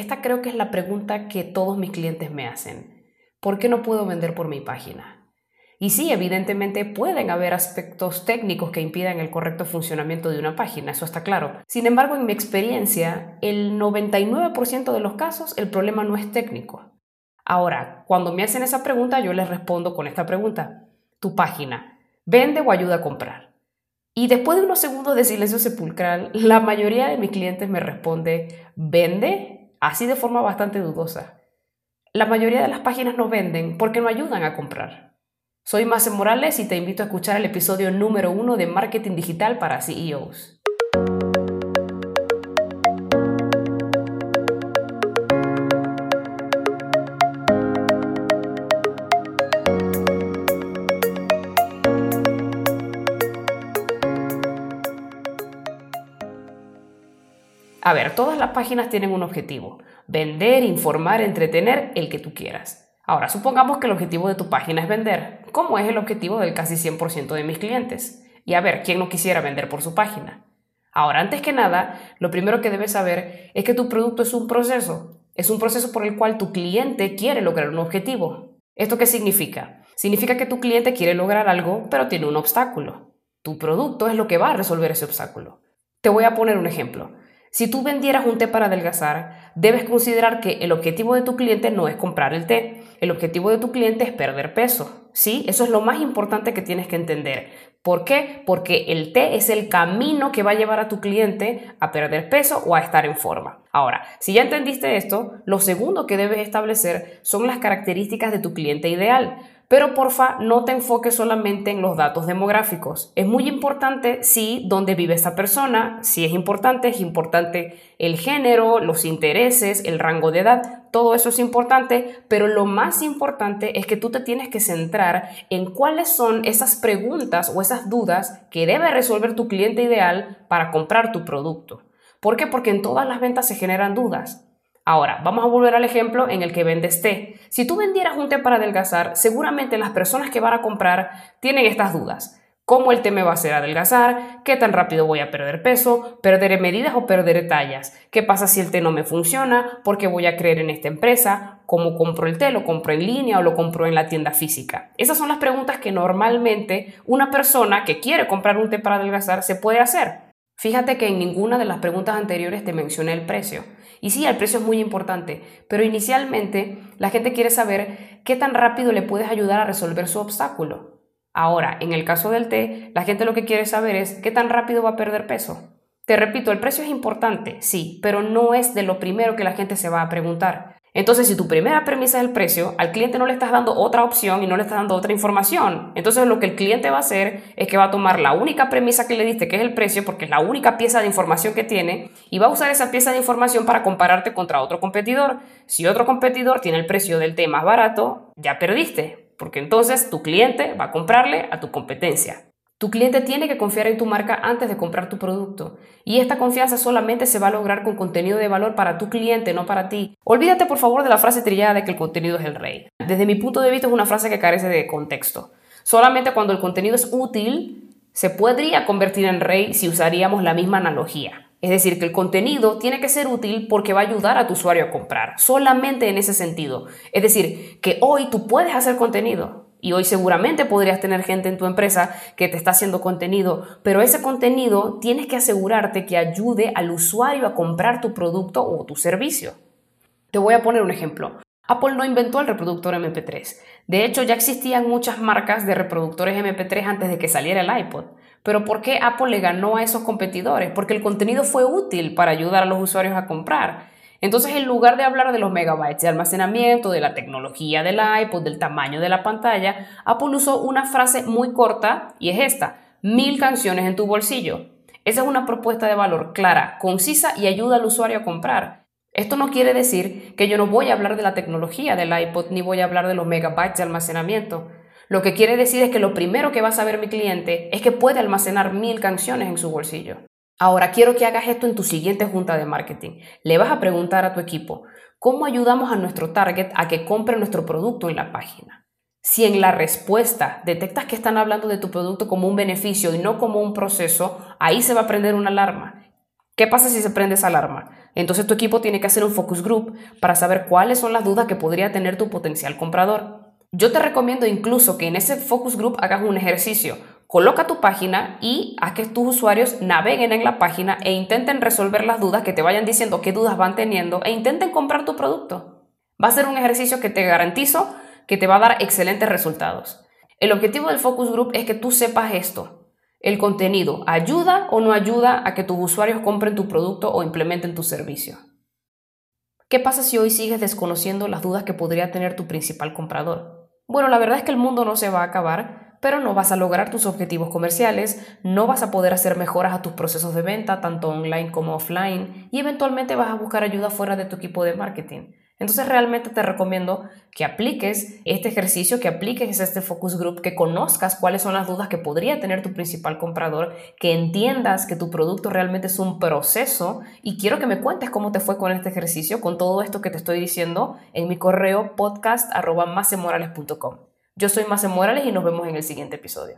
esta creo que es la pregunta que todos mis clientes me hacen. ¿Por qué no puedo vender por mi página? Y sí, evidentemente pueden haber aspectos técnicos que impidan el correcto funcionamiento de una página, eso está claro. Sin embargo, en mi experiencia, el 99% de los casos el problema no es técnico. Ahora, cuando me hacen esa pregunta, yo les respondo con esta pregunta. ¿Tu página vende o ayuda a comprar? Y después de unos segundos de silencio sepulcral, la mayoría de mis clientes me responde, ¿vende? Así de forma bastante dudosa. La mayoría de las páginas no venden porque no ayudan a comprar. Soy Marce Morales y te invito a escuchar el episodio número uno de Marketing Digital para CEOs. A ver, todas las páginas tienen un objetivo, vender, informar, entretener, el que tú quieras. Ahora, supongamos que el objetivo de tu página es vender. ¿Cómo es el objetivo del casi 100% de mis clientes? Y a ver, ¿quién no quisiera vender por su página? Ahora, antes que nada, lo primero que debes saber es que tu producto es un proceso. Es un proceso por el cual tu cliente quiere lograr un objetivo. ¿Esto qué significa? Significa que tu cliente quiere lograr algo, pero tiene un obstáculo. Tu producto es lo que va a resolver ese obstáculo. Te voy a poner un ejemplo. Si tú vendieras un té para adelgazar, debes considerar que el objetivo de tu cliente no es comprar el té. El objetivo de tu cliente es perder peso. ¿Sí? Eso es lo más importante que tienes que entender. ¿Por qué? Porque el té es el camino que va a llevar a tu cliente a perder peso o a estar en forma. Ahora, si ya entendiste esto, lo segundo que debes establecer son las características de tu cliente ideal. Pero porfa, no te enfoques solamente en los datos demográficos. Es muy importante, sí, dónde vive esta persona, si es importante, es importante el género, los intereses, el rango de edad, todo eso es importante, pero lo más importante es que tú te tienes que centrar en cuáles son esas preguntas o esas dudas que debe resolver tu cliente ideal para comprar tu producto. ¿Por qué? Porque en todas las ventas se generan dudas. Ahora, vamos a volver al ejemplo en el que vendes té. Si tú vendieras un té para adelgazar, seguramente las personas que van a comprar tienen estas dudas. ¿Cómo el té me va a hacer adelgazar? ¿Qué tan rápido voy a perder peso? ¿Perderé medidas o perderé tallas? ¿Qué pasa si el té no me funciona? ¿Por qué voy a creer en esta empresa? ¿Cómo compro el té? ¿Lo compro en línea o lo compro en la tienda física? Esas son las preguntas que normalmente una persona que quiere comprar un té para adelgazar se puede hacer. Fíjate que en ninguna de las preguntas anteriores te mencioné el precio. Y sí, el precio es muy importante, pero inicialmente la gente quiere saber qué tan rápido le puedes ayudar a resolver su obstáculo. Ahora, en el caso del té, la gente lo que quiere saber es qué tan rápido va a perder peso. Te repito, el precio es importante, sí, pero no es de lo primero que la gente se va a preguntar. Entonces, si tu primera premisa es el precio, al cliente no le estás dando otra opción y no le estás dando otra información. Entonces, lo que el cliente va a hacer es que va a tomar la única premisa que le diste, que es el precio, porque es la única pieza de información que tiene, y va a usar esa pieza de información para compararte contra otro competidor. Si otro competidor tiene el precio del té más barato, ya perdiste, porque entonces tu cliente va a comprarle a tu competencia. Tu cliente tiene que confiar en tu marca antes de comprar tu producto. Y esta confianza solamente se va a lograr con contenido de valor para tu cliente, no para ti. Olvídate por favor de la frase trillada de que el contenido es el rey. Desde mi punto de vista es una frase que carece de contexto. Solamente cuando el contenido es útil se podría convertir en rey si usaríamos la misma analogía. Es decir, que el contenido tiene que ser útil porque va a ayudar a tu usuario a comprar. Solamente en ese sentido. Es decir, que hoy tú puedes hacer contenido, y hoy seguramente podrías tener gente en tu empresa que te está haciendo contenido, pero ese contenido tienes que asegurarte que ayude al usuario a comprar tu producto o tu servicio. Te voy a poner un ejemplo. Apple no inventó el reproductor MP3. De hecho, ya existían muchas marcas de reproductores MP3 antes de que saliera el iPod. Pero ¿por qué Apple le ganó a esos competidores? Porque el contenido fue útil para ayudar a los usuarios a comprar. Entonces, en lugar de hablar de los megabytes de almacenamiento, de la tecnología del iPod, del tamaño de la pantalla, Apple usó una frase muy corta y es esta, mil canciones en tu bolsillo. Esa es una propuesta de valor clara, concisa y ayuda al usuario a comprar. Esto no quiere decir que yo no voy a hablar de la tecnología del iPod ni voy a hablar de los megabytes de almacenamiento. Lo que quiere decir es que lo primero que va a saber mi cliente es que puede almacenar mil canciones en su bolsillo. Ahora quiero que hagas esto en tu siguiente junta de marketing. Le vas a preguntar a tu equipo, ¿cómo ayudamos a nuestro target a que compre nuestro producto en la página? Si en la respuesta detectas que están hablando de tu producto como un beneficio y no como un proceso, ahí se va a prender una alarma. ¿Qué pasa si se prende esa alarma? Entonces tu equipo tiene que hacer un focus group para saber cuáles son las dudas que podría tener tu potencial comprador. Yo te recomiendo incluso que en ese focus group hagas un ejercicio. Coloca tu página y haz que tus usuarios naveguen en la página e intenten resolver las dudas, que te vayan diciendo qué dudas van teniendo e intenten comprar tu producto. Va a ser un ejercicio que te garantizo que te va a dar excelentes resultados. El objetivo del focus group es que tú sepas esto. El contenido ayuda o no ayuda a que tus usuarios compren tu producto o implementen tu servicio. ¿Qué pasa si hoy sigues desconociendo las dudas que podría tener tu principal comprador? Bueno, la verdad es que el mundo no se va a acabar, pero no vas a lograr tus objetivos comerciales, no vas a poder hacer mejoras a tus procesos de venta, tanto online como offline, y eventualmente vas a buscar ayuda fuera de tu equipo de marketing. Entonces realmente te recomiendo que apliques este ejercicio, que apliques este focus group, que conozcas cuáles son las dudas que podría tener tu principal comprador, que entiendas que tu producto realmente es un proceso y quiero que me cuentes cómo te fue con este ejercicio, con todo esto que te estoy diciendo en mi correo podcast Yo soy Mase Morales y nos vemos en el siguiente episodio.